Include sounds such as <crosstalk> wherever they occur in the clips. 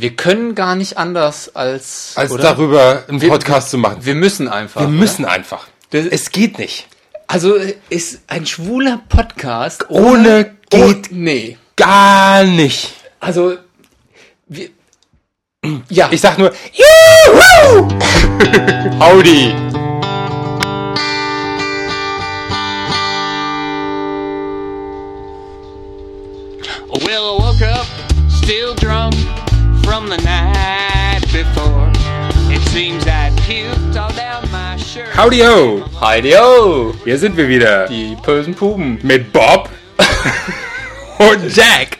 Wir können gar nicht anders als, Als oder? darüber einen Wir- Podcast zu machen. Wir müssen einfach. Wir oder? müssen einfach. Das- es geht nicht. Also ist ein schwuler Podcast Ohne geht- Oh, nee. Gar nicht. Also wir, ja, Ich sag nur, Juhu! <laughs> Howdy. Howdy ho. Heidi-o, Hier sind wir wieder. die bösen Puben. Mit Bob <laughs> und Jack.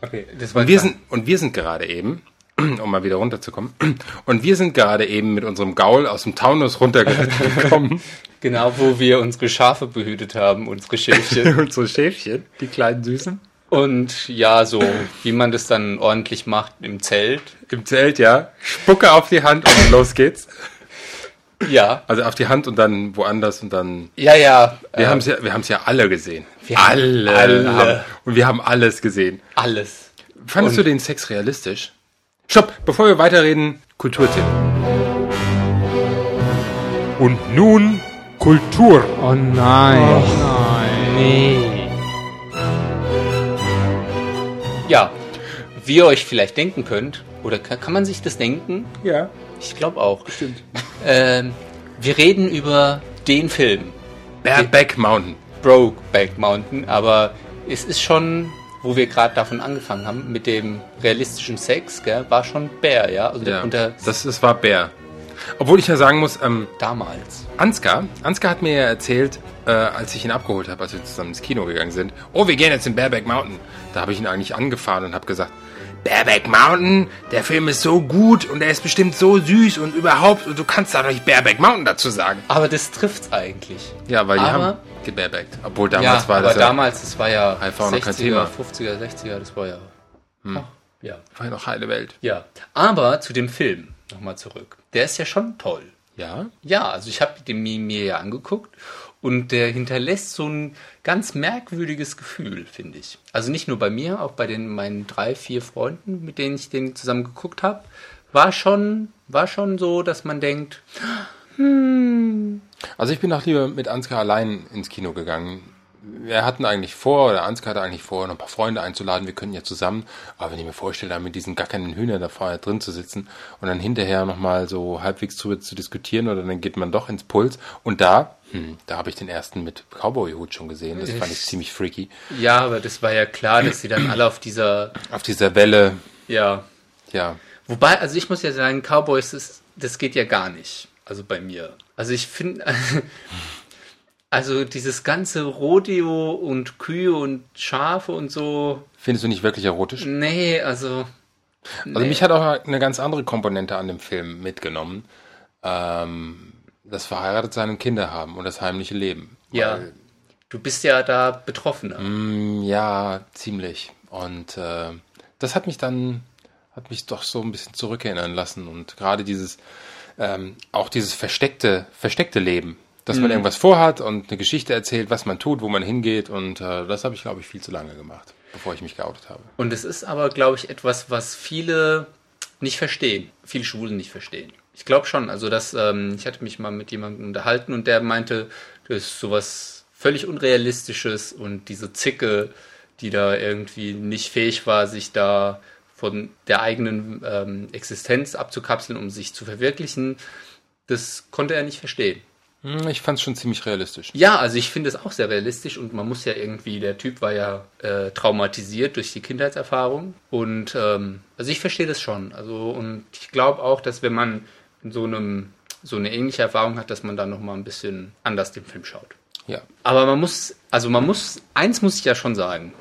Okay. Das war Und wir sind, und wir sind gerade eben, <clears throat> um mal wieder runterzukommen, <clears throat> und wir sind gerade eben mit unserem Gaul aus dem Taunus runtergekommen. <laughs> genau, wo wir unsere Schafe behütet haben, unsere Schäfchen. <laughs> Unsere Schäfchen, die kleinen Süßen. Und ja, so wie man das dann ordentlich macht im Zelt. Im Zelt, ja. Spucke auf die Hand und los geht's. Ja, Also auf die Hand und dann woanders und dann. ja, ja. Wir äh, haben's ja, wir haben's ja alle gesehen. Wir haben alle. alle. Haben, und wir haben alles gesehen. alles. Fandest Und- du den Sex realistisch? Stopp, bevor wir weiterreden, Kulturtipp. Und nun Kultur. Oh nein. nein. Nee. Ja, wie ihr euch vielleicht denken könnt, oder kann, kann man sich das denken? Ja. Ich glaube auch. Stimmt. Ähm, wir reden über den Film, Bareback Mountain. Brokeback Mountain, aber es ist schon, wo wir gerade davon angefangen haben, mit dem realistischen Sex, gell, war schon Bär, ja? Also Ja, unter das, das war Bär. Obwohl ich ja sagen muss, ähm, damals. Ansgar, Ansgar hat mir ja erzählt, äh, als ich ihn abgeholt habe, als wir zusammen ins Kino gegangen sind, oh, wir gehen jetzt in Bareback Mountain. Da habe ich ihn eigentlich angefahren und habe gesagt, Bareback Mountain, der Film ist so gut und er ist bestimmt so süß und überhaupt, und du kannst da doch nicht Bareback Mountain dazu sagen. Aber das trifft's eigentlich. Ja, weil die Aber- haben gebarebackt. Obwohl damals ja, war aber das ja, damals, das war ja Einfach noch 60er, kein Thema. 50er, 60er, das war ja. Ach, ja. war ja noch heile Welt. Ja. Aber zu dem Film nochmal zurück. Der ist ja schon toll. Ja? Ja, also ich habe den mir ja angeguckt und der hinterlässt so ein ganz merkwürdiges Gefühl, finde ich. Also nicht nur bei mir, auch bei den meinen drei, vier Freunden, mit denen ich den zusammen geguckt habe, war schon, war schon so, dass man denkt, Also ich bin auch lieber mit Ansgar allein ins Kino gegangen. Wir hatten eigentlich vor, oder Ansgar hatte eigentlich vor, noch ein paar Freunde einzuladen, wir könnten ja zusammen, aber wenn ich mir vorstelle, da mit diesen gackernden Hühnern da vorne drin zu sitzen und dann hinterher nochmal so halbwegs drüber zu diskutieren oder dann geht man doch ins Puls und da, hm, da habe ich den ersten mit Cowboy-Hut schon gesehen, das fand ich ziemlich freaky. ja, aber das war ja klar, dass sie dann alle auf dieser, Auf dieser Welle, ja, ja, Wobei, also ich muss ja sagen, Cowboys, das, das geht ja gar nicht. Also bei mir. Also ich finde, <laughs> also dieses ganze Rodeo und Kühe und Schafe und so, findest du nicht wirklich erotisch? nee, also, Also mich hat auch eine ganz andere Komponente an dem Film mitgenommen. Ähm, das Verheiratetsein und Kinder haben und das heimliche Leben. ja, Weil, du bist ja da Betroffener. mm, ja, ziemlich. Und äh, das hat mich dann, hat mich doch so ein bisschen zurückerinnern lassen. Und gerade dieses, ähm, auch dieses versteckte, versteckte Leben. Dass man irgendwas vorhat und eine Geschichte erzählt, was man tut, wo man hingeht. Und äh, das habe ich, glaube ich, viel zu lange gemacht, bevor ich mich geoutet habe. Und es ist aber, glaube ich, etwas, was viele nicht verstehen. Viele Schwulen nicht verstehen. Ich glaube schon. Also, dass, ähm, ich hatte mich mal mit jemandem unterhalten und der meinte, das ist sowas völlig Unrealistisches und diese Zicke, die da irgendwie nicht fähig war, sich da von der eigenen ähm, Existenz abzukapseln, um sich zu verwirklichen, das konnte er nicht verstehen. Hm, Ich fand es schon ziemlich realistisch. Ja, also ich finde es auch sehr realistisch und man muss ja irgendwie, der Typ war ja äh, traumatisiert durch die Kindheitserfahrung und ähm, also ich verstehe das schon. Also und ich glaube auch, dass wenn man so einem so eine ähnliche Erfahrung hat, dass man dann noch mal ein bisschen anders den Film schaut. Ja. Aber man muss, also man muss, eins muss ich ja schon sagen.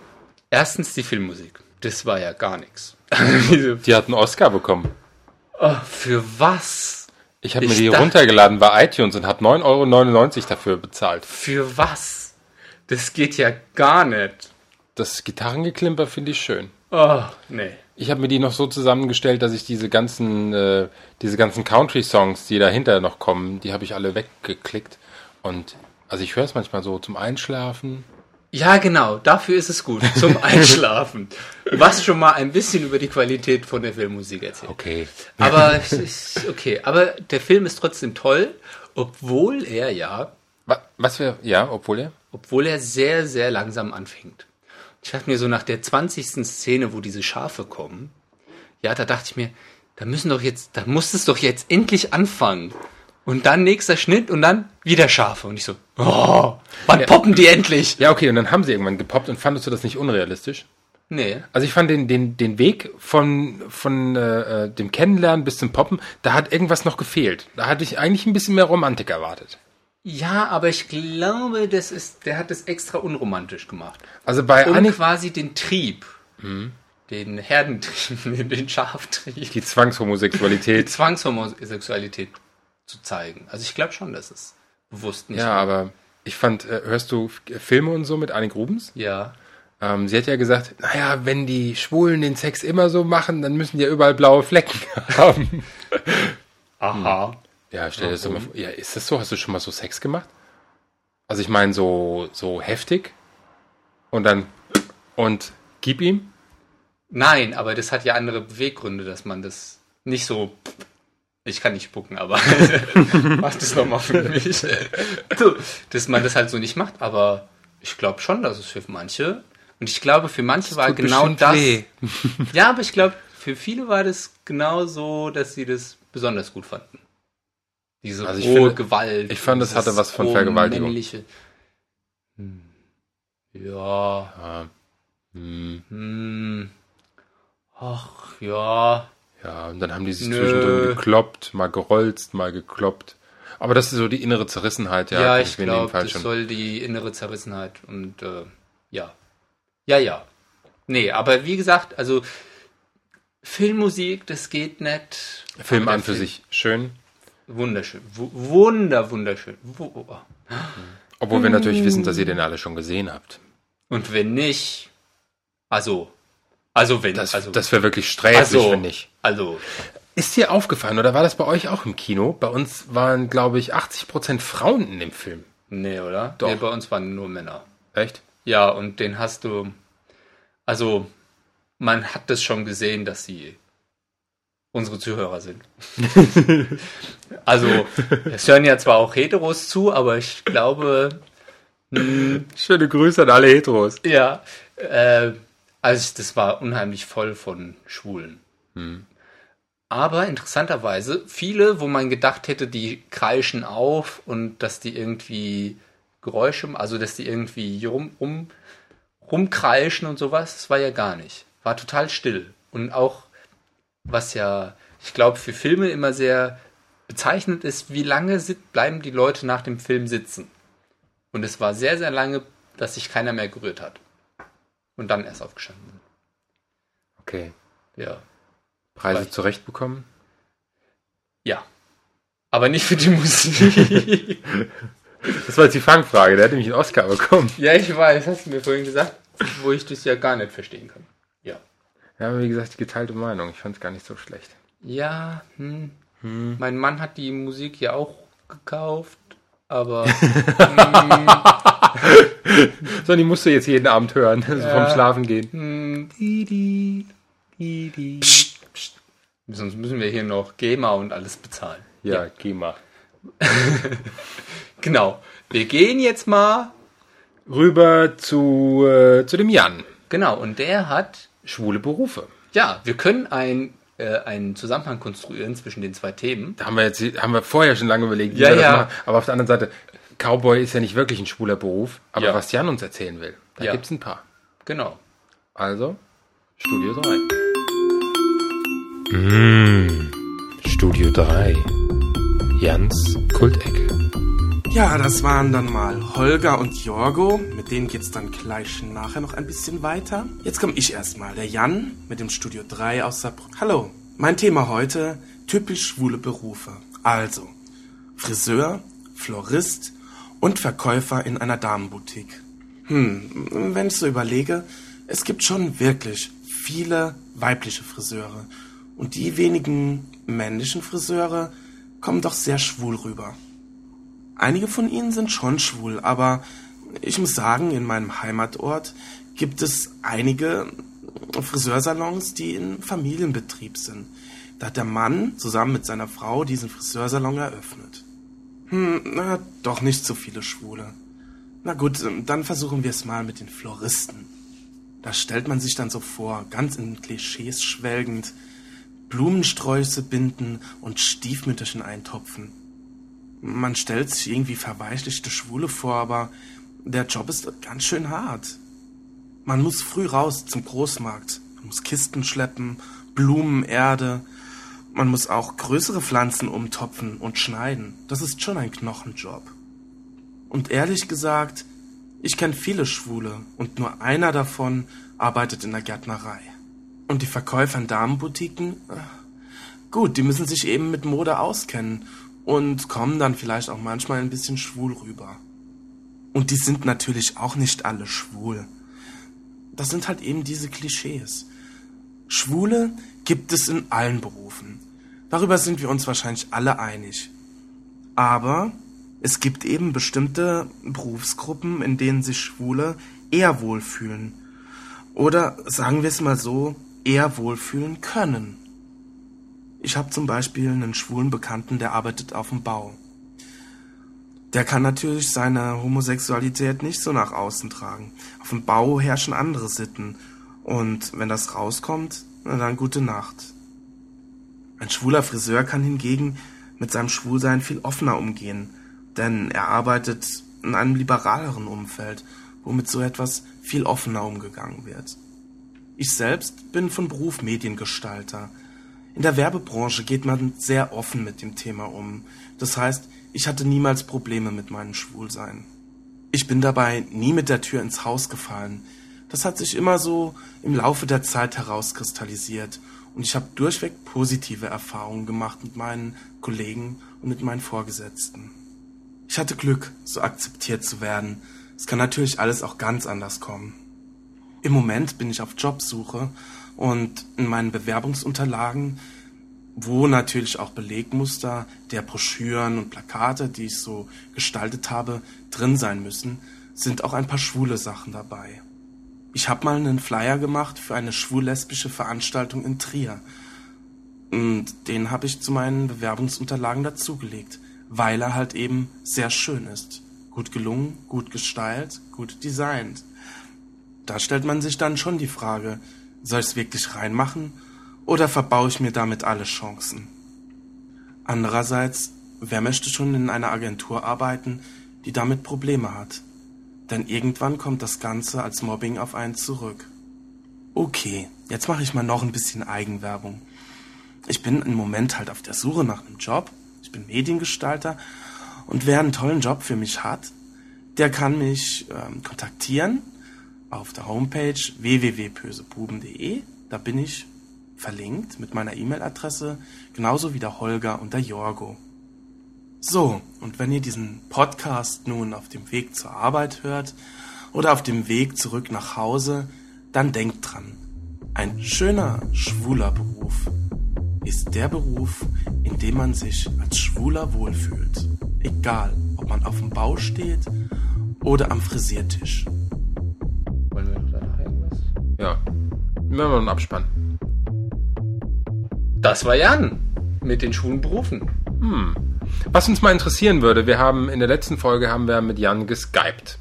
Erstens die Filmmusik. Das war ja gar nichts. <laughs> Diese- Die hat einen Oscar bekommen. oh, für was? Ich habe mir die runtergeladen bei iTunes und habe 9,99 Euro dafür bezahlt. Für was? Das geht ja gar nicht. Das Gitarrengeklimper finde ich schön. Oh, nee. Ich habe mir die noch so zusammengestellt, dass ich diese ganzen, äh, diese ganzen Country-Songs, die dahinter noch kommen, die habe ich alle weggeklickt. Und also ich höre es manchmal so zum Einschlafen Ja, genau, dafür ist es gut, zum <laughs> Einschlafen. Was schon mal ein bisschen über die Qualität von der Filmmusik erzählt. Okay. Aber ist okay. Aber der Film ist trotzdem toll, obwohl er ja, Wa- Was wir, ja, obwohl er? obwohl er sehr, sehr langsam anfängt. Ich dachte mir so nach der 20. Szene, wo diese Schafe kommen, ja, da dachte ich mir, da müssen doch jetzt, da muss es doch jetzt endlich anfangen. Und dann nächster Schnitt und dann wieder Schafe. Und ich so, oh, wann poppen die endlich? Ja, okay, und dann haben sie irgendwann gepoppt und fandest du das nicht unrealistisch? Nee. Also ich fand den, den, den Weg von, von äh, äh, dem Kennenlernen bis zum Poppen, da hat irgendwas noch gefehlt. Da hatte ich eigentlich ein bisschen mehr Romantik erwartet. Ja, aber ich glaube, das ist, der hat es extra unromantisch gemacht. Also bei Um Annik, quasi den Trieb, den Herdentrieb, <laughs> den Schaftrieb, die die Zwangshomosexualität. Zu zeigen. Also ich glaube schon, dass es bewusst nicht ja, aber ich fand, äh, hörst du F- Filme und so mit Annik Rubens? Ja. Ähm, sie hat ja gesagt, naja, wenn die Schwulen den Sex immer so machen, dann müssen die ja überall blaue Flecken <laughs> haben. Aha. Ja, stell dir das mal vor. Ja, ist das so? Hast du schon mal so Sex gemacht? Also ich meine so, so heftig und dann und gib ihm? Nein, aber das hat ja andere Beweggründe, dass man das nicht so. Ich kann nicht spucken, aber <laughs> mach das nochmal für mich. So, dass man das halt so nicht macht, aber ich glaube schon, dass es für manche. Und ich glaube, für manche war genau das. weh. <laughs> Ja, aber ich glaube, für viele war das genau so, dass sie das besonders gut fanden. Diese Also ich rohe finde- Gewalt. ich fand, das dieses hatte was von Vergewaltigung. männliche- Hm. Ja, Ja, hm, hm. Ach, ja. Ja, und dann haben die sich Nö. zwischendrin gekloppt, mal gerollt, mal gekloppt. Aber das ist so die innere Zerrissenheit, ja. Ja, ich glaube, das schon- soll die innere Zerrissenheit und äh, ja. Ja, ja. Nee, aber wie gesagt, also Filmmusik, das geht nicht. Film an für sich schön. Wunderschön. W wunder, wunderschön. Wu- oh. Obwohl wir Hm. natürlich wissen, dass ihr den alle schon gesehen habt. Und wenn nicht, also, also wenn, Das, also, das wäre wirklich sträflich, also, wenn nicht. also, Ist dir aufgefallen, oder war das bei euch auch im Kino? Bei uns waren, glaube ich, 80% Frauen in dem Film. nee, oder? Doch. Nee, bei uns waren nur Männer. Echt? Ja, und den hast du, also, man hat das schon gesehen, dass sie unsere Zuhörer sind. <laughs> also, es hören ja zwar auch Heteros zu, aber ich glaube, Schöne Grüße an alle Heteros. ja, äh, also das war unheimlich voll von Schwulen. Aber interessanterweise, viele, wo man gedacht hätte, die kreischen auf und dass die irgendwie Geräusche, also dass die irgendwie rum, rum, rumkreischen und sowas, das war ja gar nicht. War total still. Und auch, was ja, ich glaube, für Filme immer sehr bezeichnend ist, wie lange bleiben die Leute nach dem Film sitzen. Und es war sehr, sehr lange, dass sich keiner mehr gerührt hat. Und dann erst aufgestanden sind. Okay. Ja. Preise Vielleicht. zurechtbekommen? Ja. Aber nicht für die Musik. <laughs> Das war jetzt die Fangfrage, der hat nämlich einen Oscar bekommen. ja, ich weiß, hast du mir vorhin gesagt, wo ich das ja gar nicht verstehen kann. Ja. Ja, aber wie gesagt, die geteilte Meinung. Ich fand es gar nicht so schlecht. Ja, hm. Mein Mann hat die Musik ja auch gekauft, aber <laughs> <laughs> So, die musst du jetzt jeden Abend hören, <laughs> so vom Schlafen gehen. hm. Psst, psst. sonst müssen wir hier noch GEMA und alles bezahlen. Ja, geh mal. <laughs> Genau. Wir gehen jetzt mal. Rüber zu, äh, zu dem Jan. Genau, und der hat Schwule Berufe. Ja, wir können ein, äh, einen Zusammenhang konstruieren zwischen den zwei Themen. Da haben wir jetzt, haben wir vorher schon lange überlegt, wie Ja, ja. machen. Aber auf der anderen Seite, Cowboy ist ja nicht wirklich ein schwuler Beruf. Aber Ja. was Jan uns erzählen will, da Ja. gibt's ein paar. Genau. Also, Studio 3. Mm, Studio 3. Jans Kultecke. Ja, das waren dann mal Holger und Jorgo. Mit denen geht's dann gleich nachher noch ein bisschen weiter. Jetzt komme ich erstmal, der Jan mit dem Studio 3 aus Saarbrücken. Hallo, mein Thema heute, typisch schwule Berufe. Also, Friseur, Florist und Verkäufer in einer Damenboutique. Hm, wenn ich so überlege, es gibt schon wirklich viele weibliche Friseure. Und die wenigen männlichen Friseure kommen doch sehr schwul rüber. Einige von ihnen sind schon schwul, aber Ich muss sagen, in meinem Heimatort gibt es einige Friseursalons, die in Familienbetrieb sind. Da hat der Mann zusammen mit seiner Frau diesen Friseursalon eröffnet. Hm, na, doch nicht so viele Schwule. Na gut, dann versuchen wir es mal mit den Floristen. Da stellt man sich dann so vor, ganz in Klischees schwelgend, Blumensträuße binden und Stiefmütterchen eintopfen. Man stellt sich irgendwie verweichlichte Schwule vor, aber der Job ist ganz schön hart. Man muss früh raus zum Großmarkt. Man muss Kisten schleppen, Blumen, Erde. Man muss auch größere Pflanzen umtopfen und schneiden. Das ist schon ein Knochenjob. Und ehrlich gesagt, ich kenne viele Schwule und nur einer davon arbeitet in der Gärtnerei. Und die Verkäufer in Damenboutiquen? Gut, die müssen sich eben mit Mode auskennen und kommen dann vielleicht auch manchmal ein bisschen schwul rüber. Und die sind natürlich auch nicht alle schwul. Das sind halt eben diese Klischees. Schwule gibt es in allen Berufen. Darüber sind wir uns wahrscheinlich alle einig. Aber es gibt eben bestimmte Berufsgruppen, in denen sich Schwule eher wohlfühlen. Oder sagen wir es mal so, eher wohlfühlen können. Ich habe zum Beispiel einen schwulen Bekannten, der arbeitet auf dem Bau. Der kann natürlich seine Homosexualität nicht so nach außen tragen. Auf dem Bau herrschen andere Sitten. Und wenn das rauskommt, na dann gute Nacht. Ein schwuler Friseur kann hingegen mit seinem Schwulsein viel offener umgehen, denn er arbeitet in einem liberaleren Umfeld, wo mit so etwas viel offener umgegangen wird. Ich selbst bin von Beruf Mediengestalter. In der Werbebranche geht man sehr offen mit dem Thema um. Das heißt, ich hatte niemals Probleme mit meinem Schwulsein. Ich bin dabei nie mit der Tür ins Haus gefallen. Das hat sich immer so im Laufe der Zeit herauskristallisiert und ich habe durchweg positive Erfahrungen gemacht mit meinen Kollegen und mit meinen Vorgesetzten. Ich hatte Glück, so akzeptiert zu werden. Es kann natürlich alles auch ganz anders kommen. Im Moment bin ich auf Jobsuche und in meinen Bewerbungsunterlagen, wo natürlich auch Belegmuster der Broschüren und Plakate, die ich so gestaltet habe, drin sein müssen, sind auch ein paar schwule Sachen dabei. Ich habe mal einen Flyer gemacht für eine schwul-lesbische Veranstaltung in Trier. Und den habe ich zu meinen Bewerbungsunterlagen dazugelegt, weil er halt eben sehr schön ist. Gut gelungen, gut gestylt, gut designt. Da stellt man sich dann schon die Frage, soll ich es wirklich reinmachen oder verbaue ich mir damit alle Chancen? Andererseits, wer möchte schon in einer Agentur arbeiten, die damit Probleme hat? Denn irgendwann kommt das Ganze als Mobbing auf einen zurück. Okay, jetzt mache ich mal noch ein bisschen Eigenwerbung. Ich bin im Moment halt auf der Suche nach einem Job. Ich bin Mediengestalter und wer einen tollen Job für mich hat, der kann mich ähm, kontaktieren auf der Homepage www.pösebuben.de. Da bin ich verlinkt mit meiner E-Mail-Adresse, genauso wie der Holger und der Jorgo. So, und wenn ihr diesen Podcast nun auf dem Weg zur Arbeit hört oder auf dem Weg zurück nach Hause, dann denkt dran, ein schöner, schwuler Beruf ist der Beruf, in dem man sich als Schwuler wohlfühlt. Egal, ob man auf dem Bau steht oder am Frisiertisch. Wollen wir noch danach irgendwas? Ja. Wir machen einen Abspann. Das war Jan mit den schwulen Berufen. Was uns mal interessieren würde, wir haben in der letzten Folge haben wir mit Jan geskypt.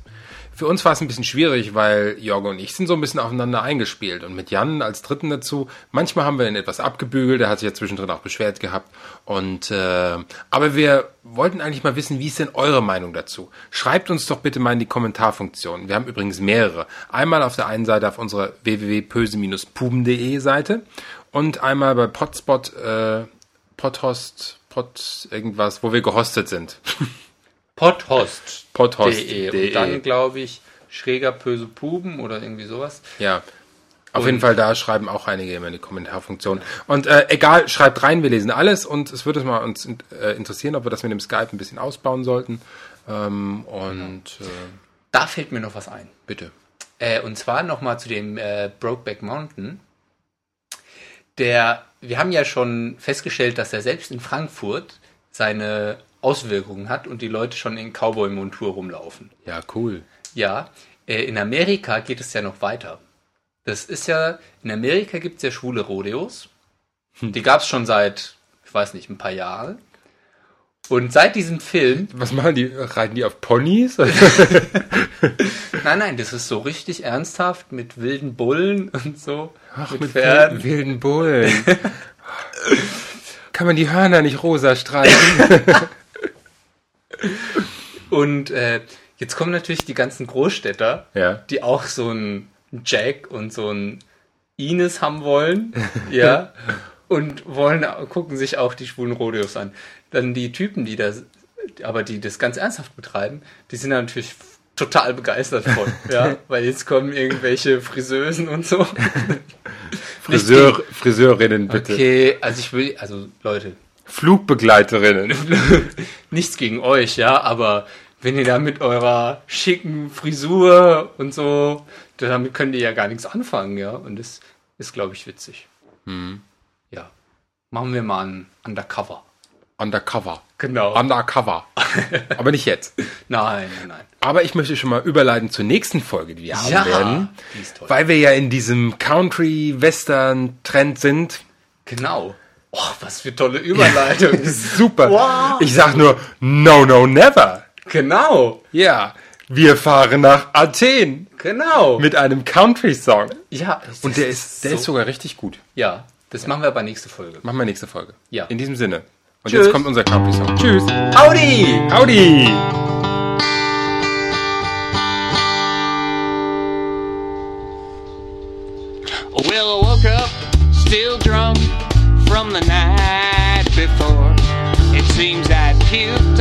Für uns war es ein bisschen schwierig, weil Jorgo und ich sind so ein bisschen aufeinander eingespielt. Und mit Jan als Dritten dazu, manchmal haben wir ihn etwas abgebügelt, er hat sich ja zwischendrin auch beschwert gehabt. Und äh, aber wir wollten eigentlich mal wissen, wie ist denn eure Meinung dazu? Schreibt uns doch bitte mal in die Kommentarfunktion. Wir haben übrigens mehrere. Einmal auf der einen Seite auf unserer www.pöse-puben.de Seite und einmal bei Potspot, äh, Podhost, Pod irgendwas, wo wir gehostet sind. <laughs> Podhost. Podhost.de. Und dann, glaube ich, schräger böse Puben oder irgendwie sowas. Ja. Auf Und- jeden Fall, da schreiben auch einige immer in die Kommentarfunktion. Und äh, egal, schreibt rein, wir lesen alles und es würde mal uns äh, interessieren, ob wir das mit dem Skype ein bisschen ausbauen sollten. Ähm, und äh, Da fällt mir noch was ein. bitte. Äh, und zwar nochmal zu dem äh, Brokeback Mountain. Der, wir haben ja schon festgestellt, dass er selbst in Frankfurt seine Auswirkungen hat und die Leute schon in Cowboy-Montur rumlaufen. Ja, cool. Ja, äh, in Amerika geht es ja noch weiter. Das ist ja, in Amerika gibt es ja schwule Rodeos. Die gab es schon seit, ich weiß nicht, ein paar Jahren. Und seit diesem Film, Was machen die? Reiten die auf Ponys? <laughs> <laughs> nein, nein, das ist so richtig ernsthaft mit wilden Bullen und so. Ach, mit, mit Pferden. wilden Bullen. <laughs> Kann man die Hörner nicht rosa streichen? Und äh, jetzt kommen natürlich die ganzen Großstädter, Ja. die auch so einen Jack und so einen Ines haben wollen, ja, und wollen gucken sich auch die schwulen Rodeos an. Dann die Typen, die das, aber die das ganz ernsthaft betreiben, die sind da natürlich total begeistert von, <laughs> ja, weil jetzt kommen irgendwelche Friseusen und so. <laughs> Friseur, Friseurinnen, bitte. Okay, also ich will, also Leute, Flugbegleiterinnen. <laughs> nichts gegen euch, ja, aber wenn ihr da mit eurer schicken Frisur und so, damit könnt ihr ja gar nichts anfangen, ja, und das ist, glaube ich, witzig. Ja, machen wir mal ein Undercover. Undercover. Genau. Undercover. <laughs> Aber nicht jetzt. nein, nein, nein. Aber ich möchte schon mal überleiten zur nächsten Folge, die wir haben Ja, werden. die ist toll. Weil wir ja in diesem Country-Western-Trend sind. Genau. Oh, was für tolle Überleitung. <laughs> Super. Wow. Ich sag nur, no, no, never. genau, Ja, wir fahren nach Athen genau. mit einem Country-Song. ja, Und der ist, der so, ist sogar richtig gut. Ja, das machen wir aber nächste Folge. Machen wir nächste Folge. Ja. In diesem Sinne. Und Tschüss. jetzt kommt unser Country-Song. Tschüss. Howdy! Howdy. Well, I woke up still drunk from the night before. It seems I'd puked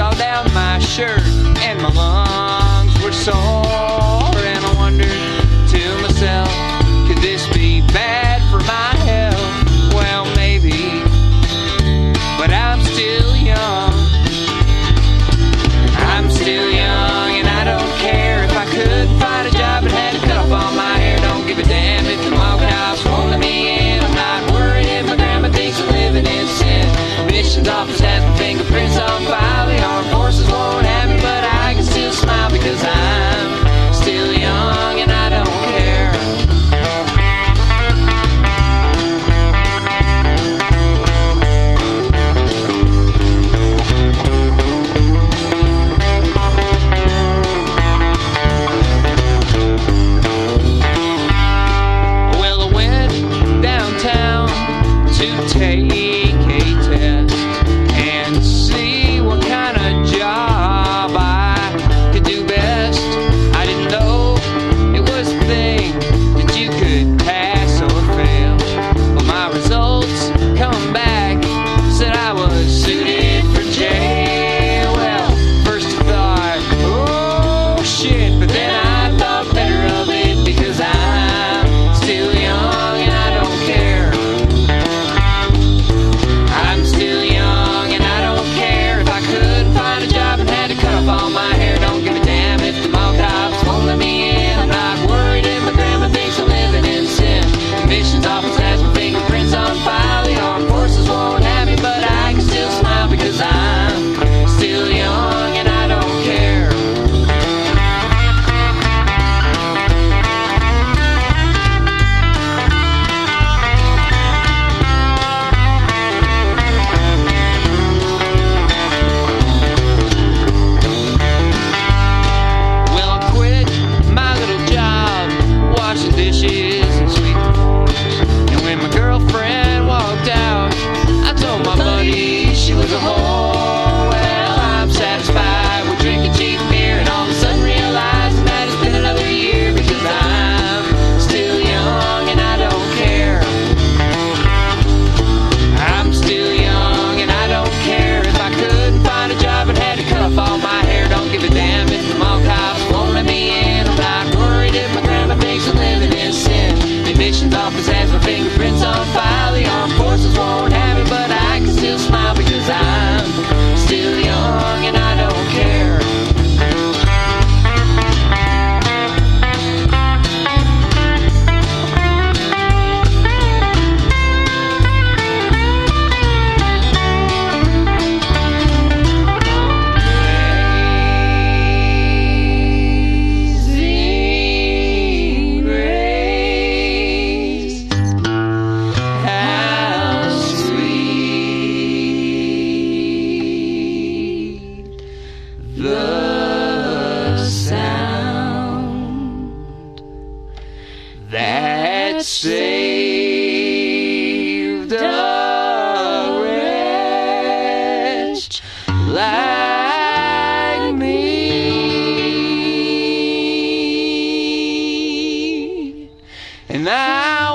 I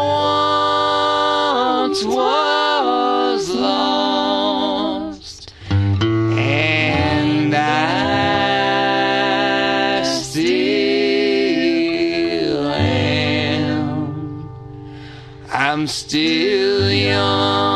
once was lost, and I still am. I'm still young.